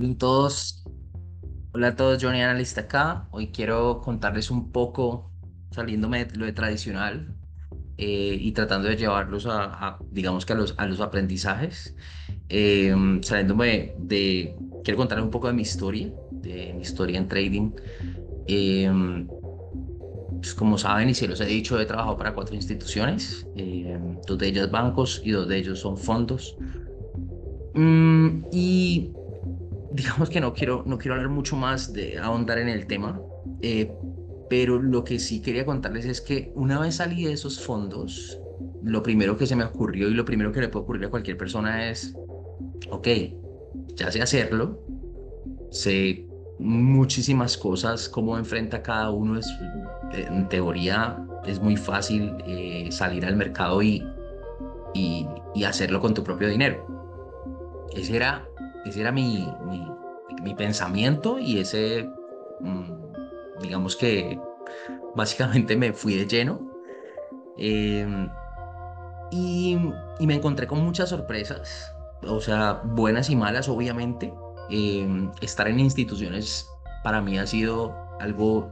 Hola a todos, hola a todos, Johnny Analista acá. Hoy quiero contarles un poco, saliéndome de lo de tradicional eh, y tratando de llevarlos a, digamos que a los, a los aprendizajes, eh, saliéndome de, quiero contarles un poco de mi historia, de mi historia en trading. Eh, pues como saben y si los he dicho, he trabajado para cuatro instituciones, dos de ellas bancos y dos de ellos son fondos. Mm, y digamos que no quiero, no quiero hablar mucho más de ahondar en el tema, eh, pero lo que sí quería contarles es que una vez salí de esos fondos, lo primero que se me ocurrió y lo primero que le puede ocurrir a cualquier persona es, ok, ya sé hacerlo, sé muchísimas cosas, cómo enfrenta cada uno, es, en teoría es muy fácil eh, salir al mercado y, y, y hacerlo con tu propio dinero. Ese era ese era mi, mi, pensamiento y ese, mm, digamos que básicamente me fui de lleno. Em, y, me encontré con muchas sorpresas, o sea, buenas y malas, obviamente. Em, estar en instituciones para mí ha sido algo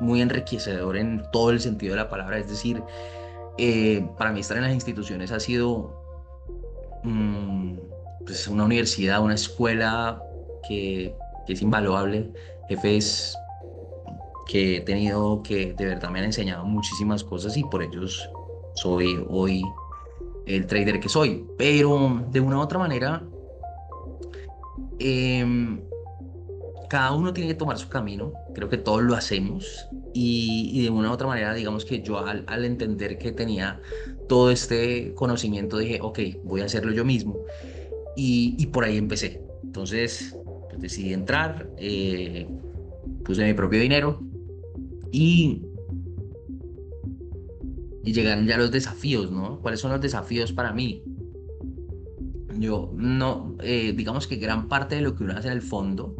muy enriquecedor en todo el sentido de la palabra, es decir, eh, para mí estar en las instituciones ha sido mm, pues, una universidad, una escuela que, es invaluable, jefes que he tenido que de verdad me han enseñado muchísimas cosas y por ellos soy hoy el trader que soy. Pero de una u otra manera, em, cada uno tiene que tomar su camino, creo que todos lo hacemos. Y, de una u otra manera, digamos que yo al entender que tenía todo este conocimiento dije, ok, voy a hacerlo yo mismo y, por ahí empecé. Entonces pues, decidí entrar, eh, puse mi propio dinero y, y llegaron ya los desafíos, ¿no? ¿Cuáles son los desafíos para mí? Yo no, eh, digamos que gran parte de lo que uno hace en el fondo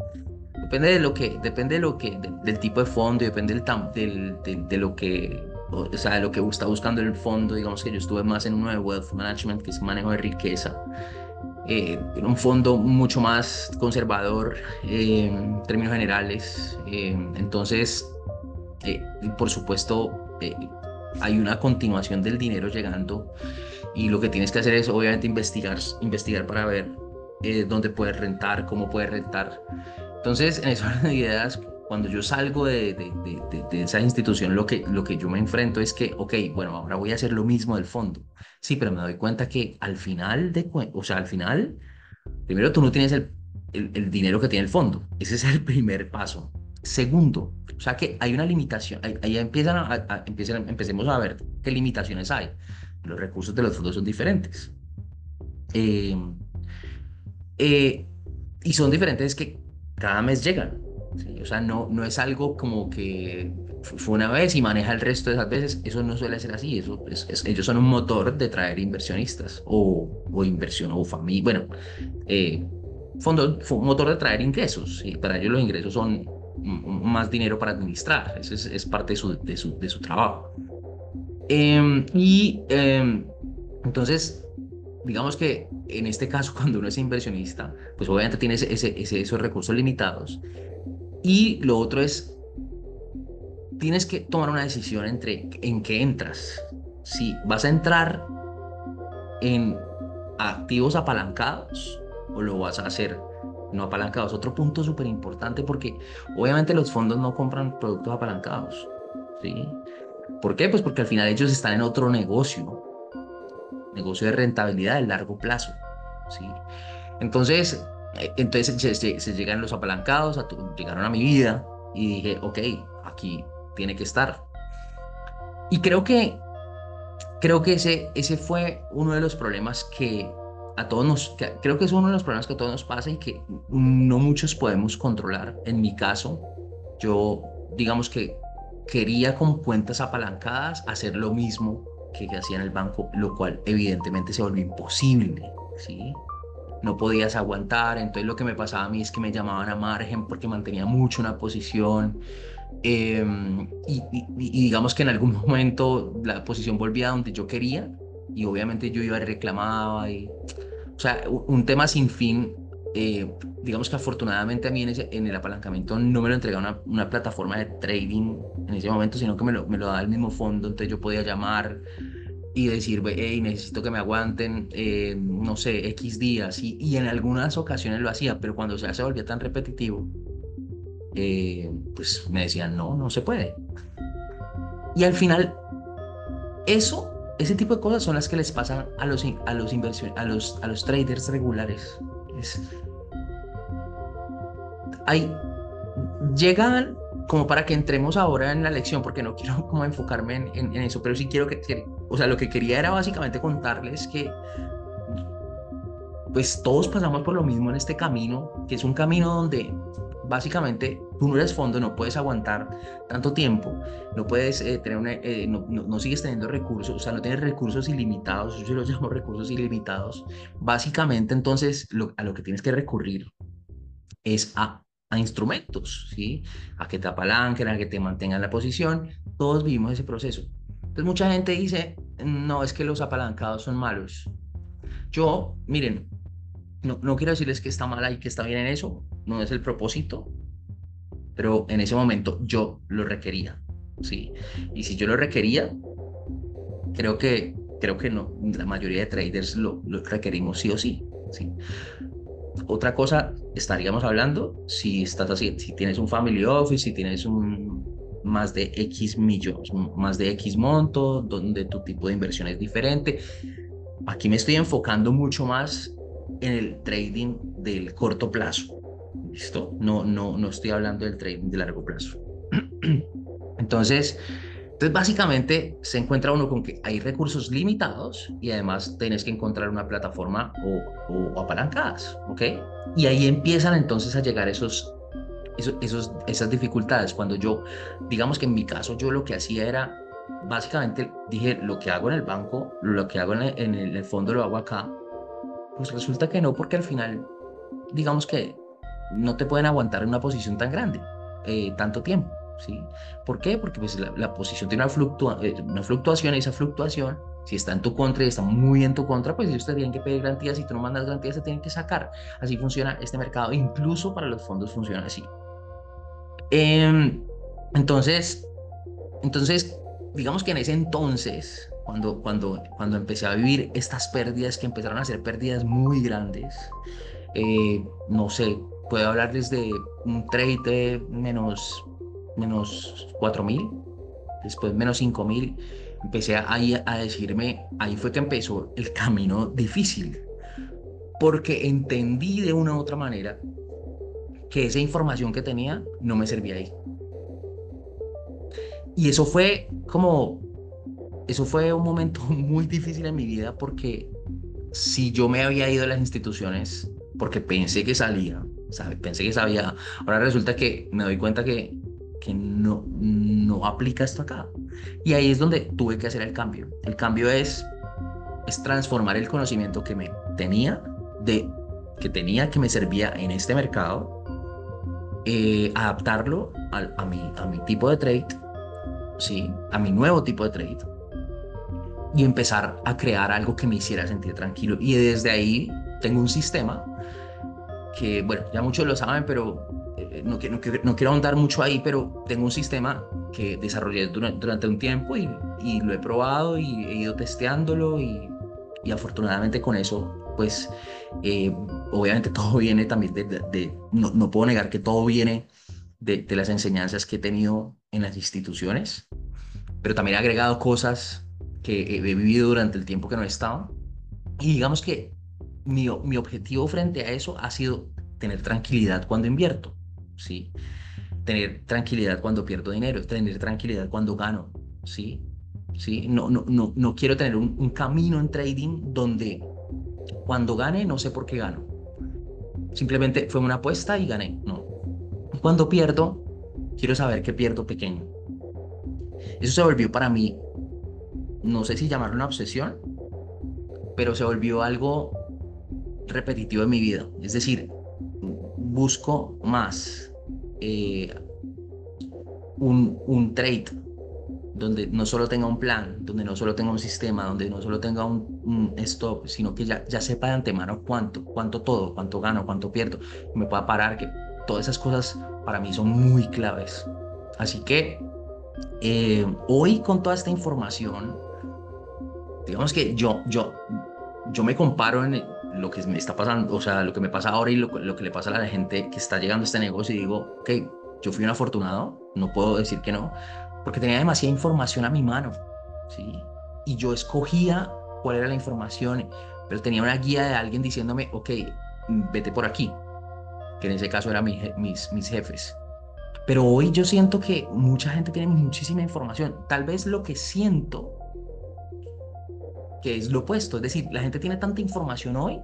depende de lo que, depende de lo que, del tipo de fondo, depende del, del, de lo que, o sea, de lo que está buscando el fondo. Digamos que yo estuve más en uno de wealth management, que es manejo de riqueza eh, un fondo mucho más conservador eh, en términos generales. Eh, entonces, eh, por supuesto, hay una continuación del dinero llegando y lo que tienes que hacer es obviamente investigar, investigar para ver dónde puedes rentar, cómo puedes rentar. Entonces, en esas ideas, cuando yo salgo de, de, de, de, esa institución, lo que, lo que yo me enfrento es que, ok, bueno, ahora voy a hacer lo mismo del fondo. Sí, pero me doy cuenta que al final de, o sea, al final, primero tú no tienes el, el, dinero que tiene el fondo. Ese es el primer paso. Segundo, o sea que hay una limitación. Ahí, empiezan a, empiezan, empecemos a ver qué limitaciones hay. Los recursos de los fondos son diferentes. Eh, eh, y son diferentes que cada mes llegan. O sea, no, no es algo como que fue una vez y maneja el resto de esas veces. Eso no suele ser así. Eso es, ellos son un motor de traer inversionistas o, o inversión o familia. Bueno, eh, fondo, motor de traer ingresos. Y para ellos los ingresos son más dinero para administrar. Eso es, es parte de su, de su, de su trabajo. Em, y em, entonces, digamos que en este caso, cuando uno es inversionista, pues obviamente tiene ese, ese, esos recursos limitados y lo otro es, tienes que tomar una decisión entre en qué entras. Si vas a entrar en activos apalancados o lo vas a hacer no apalancados. Otro punto súper importante porque obviamente los fondos no compran productos apalancados. ¿sí? ¿Por qué? Pues porque al final ellos están en otro negocio, negocio de rentabilidad de largo plazo. ¿sí? Entonces, entonces se, llegan los apalancados, llegaron a mi vida y dije, ok, aquí tiene que estar. Y creo que, creo que ese, ese fue uno de los problemas que a todos nos, creo que es uno de los problemas que a todos nos pasa y que no muchos podemos controlar. En mi caso, yo digamos que quería con cuentas apalancadas hacer lo mismo que hacía en el banco, lo cual evidentemente se volvió imposible, ¿sí? No podías aguantar, entonces lo que me pasaba a mí es que me llamaban a margen porque mantenía mucho una posición em, y, digamos que en algún momento la posición volvía a donde yo quería y obviamente yo iba y reclamaba y, o sea, un tema sin fin eh, digamos que afortunadamente a mí en, el apalancamiento no me lo entregaba una, una, plataforma de trading en ese momento, sino que me lo, me lo daba el mismo fondo, entonces yo podía llamar y decir, hey, necesito que me aguanten, eh, no sé, X días, y, y, en algunas ocasiones lo hacía, pero cuando ya se volvía tan repetitivo, eh, pues me decían, no, no se puede. Y al final, eso, ese tipo de cosas son las que les pasan a los, a los, a los, a los traders regulares. Es, hay, llegan como para que entremos ahora en la lección, porque no quiero como enfocarme en, eso, pero sí quiero que, o sea, lo que quería era básicamente contarles que pues todos pasamos por lo mismo en este camino, que es un camino donde básicamente tú no eres fondo, no puedes aguantar tanto tiempo, no puedes eh, tener eh, no, no, sigues teniendo recursos, o sea, no tienes recursos ilimitados, yo los llamo recursos ilimitados. Básicamente, entonces, a lo que tienes que recurrir es a, a instrumentos, ¿sí? A que te apalanquen, a que te mantengan la posición. Todos vivimos ese proceso. Entonces, mucha gente dice, no, es que los apalancados son malos. Yo, miren, no, no quiero decirles que está mal y que está bien en eso, no es el propósito, pero en ese momento yo lo requería, ¿sí? Y si yo lo requería, creo que, creo que no, la mayoría de traders lo, lo requerimos sí o sí, ¿sí? Otra cosa estaríamos hablando si estás así, si tienes un family office, si tienes un más de X millones, más de X monto, donde tu tipo de inversión es diferente. Aquí me estoy enfocando mucho más en el trading del corto plazo, ¿Listo? No, no, no estoy hablando del trading de largo plazo. Entonces, entonces, básicamente se encuentra uno con que hay recursos limitados y además tienes que encontrar una plataforma o, o, apalancadas, ¿ok? Y ahí empiezan entonces a llegar esos, esos, esas dificultades. Cuando yo, digamos que en mi caso, yo lo que hacía era, básicamente dije, lo que hago en el banco, lo que hago en el, en el fondo lo hago acá. Pues resulta que no, porque al final, digamos que no te pueden aguantar en una posición tan grande, eh, tanto tiempo. ¿Sí? ¿Por qué? Porque pues, la, posición tiene una, fluctua eh, una fluctuación esa fluctuación, si está en tu contra y está muy en tu contra, pues ellos te tienen que pedir garantías. Si tú no mandas garantías, te tienen que sacar. Así funciona este mercado. Incluso para los fondos funciona así. Em, entonces, entonces, digamos que en ese entonces, cuando, cuando, cuando empecé a vivir estas pérdidas que empezaron a ser pérdidas muy grandes, eh, no sé, puedo hablar desde un trade de menos, menos 4.000, después menos 5.000. Empecé ahí a decirme, ahí fue que empezó el camino difícil, porque entendí de una u otra manera que esa información que tenía no me servía ahí. Y eso fue como, eso fue un momento muy difícil en mi vida porque si yo me había ido a las instituciones porque pensé que salía, Pensé que sabía. Ahora resulta que me doy cuenta que, que no, no aplica esto acá. Y ahí es donde tuve que hacer el cambio. El cambio es, es transformar el conocimiento que me tenía, de, que tenía, que me servía en este mercado, eh, adaptarlo a, a, mi, a mi tipo de trade, ¿sí? a mi nuevo tipo de trade, y empezar a crear algo que me hiciera sentir tranquilo. Y desde ahí tengo un sistema que, bueno, ya muchos lo saben, pero no, no, no, quiero ahondar mucho ahí, pero tengo un sistema que desarrollé durante, un tiempo y, y, lo he probado y he ido testeándolo y, y afortunadamente con eso, pues, eh, obviamente todo viene también de, no, no, puedo negar que todo viene de, las enseñanzas que he tenido en las instituciones, pero también he agregado cosas que he vivido durante el tiempo que no he estado. Y digamos que mi, mi objetivo frente a eso ha sido tener tranquilidad cuando invierto, ¿sí? Tener tranquilidad cuando pierdo dinero, tener tranquilidad cuando gano, ¿sí? ¿Sí? No, no, no, no quiero tener un, camino en trading donde cuando gane no sé por qué gano. Simplemente fue una apuesta y gané, no. Cuando pierdo, quiero saber que pierdo pequeño. Eso se volvió para mí, no sé si llamarlo una obsesión, pero se volvió algo repetitivo en mi vida. Es decir, busco más eh, un, un trade donde no solo tenga un plan, donde no solo tenga un sistema, donde no solo tenga un, stop, sino que ya, ya sepa de antemano cuánto, cuánto todo, cuánto gano, cuánto pierdo, me pueda parar, que todas esas cosas para mí son muy claves. Así que eh, hoy con toda esta información, digamos que yo, yo, yo me comparo en lo que me está pasando, o sea, lo que me pasa ahora y lo, que le pasa a la gente que está llegando a este negocio y digo, ok, yo fui un afortunado, no puedo decir que no, porque tenía demasiada información a mi mano, ¿sí? Y yo escogía cuál era la información, pero tenía una guía de alguien diciéndome, ok, vete por aquí, que en ese caso eran mis, mis jefes. Pero hoy yo siento que mucha gente tiene muchísima información. Tal vez lo que siento que es lo opuesto. Es decir, la gente tiene tanta información hoy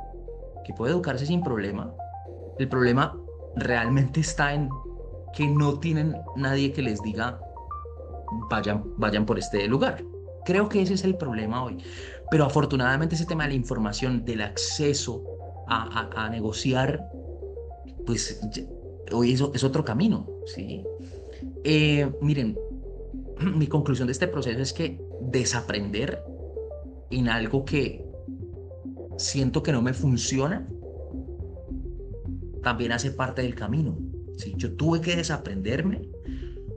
que puede educarse sin problema. El problema realmente está en que no tienen nadie que les diga vayan, vayan por este lugar. Creo que ese es el problema hoy. Pero afortunadamente ese tema de la información, del acceso a, a, negociar, pues hoy es, es, otro camino. ¿sí? Eh, miren, mi conclusión de este proceso es que desaprender en algo que siento que no me funciona, también hace parte del camino. Yo tuve que desaprenderme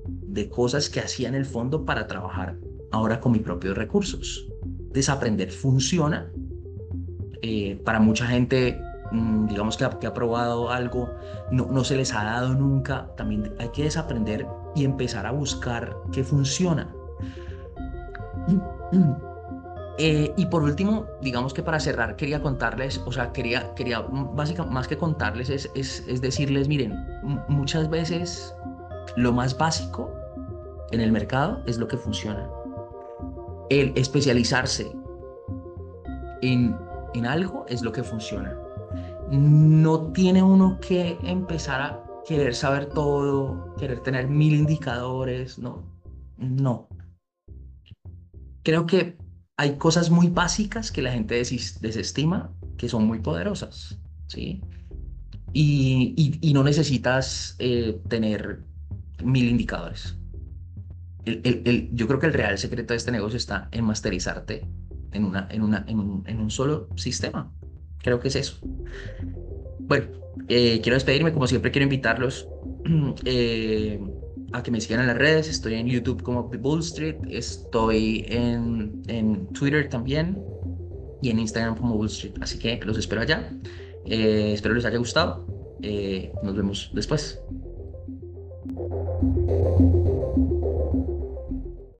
de cosas que hacía en el fondo para trabajar ahora con mis propios recursos. Desaprender funciona. Eh, para mucha gente, mm, digamos que ha, que ha probado algo, no, no se les ha dado nunca. También hay que desaprender y empezar a buscar qué funciona. Eh, y por último, digamos que para cerrar, quería contarles, o sea, quería, quería básicamente, más que contarles, es, es, es decirles, miren, muchas veces lo más básico en el mercado es lo que funciona. El especializarse en, en algo es lo que funciona. No tiene uno que empezar a querer saber todo, querer tener mil indicadores, no, no. Creo que hay cosas muy básicas que la gente desestima que son muy poderosas, ¿sí? Y, no necesitas eh, tener mil indicadores. Yo creo que el real secreto de este negocio está en masterizarte en un solo sistema. Creo que es eso. Bueno, eh, quiero despedirme, como siempre quiero invitarlos. Eh, a que me sigan en las redes. Estoy en YouTube como Bull Street. Estoy en, en Twitter también. Y en Instagram como Bull Street. Así que los espero allá. Eh, espero les haya gustado. Eh, nos vemos después.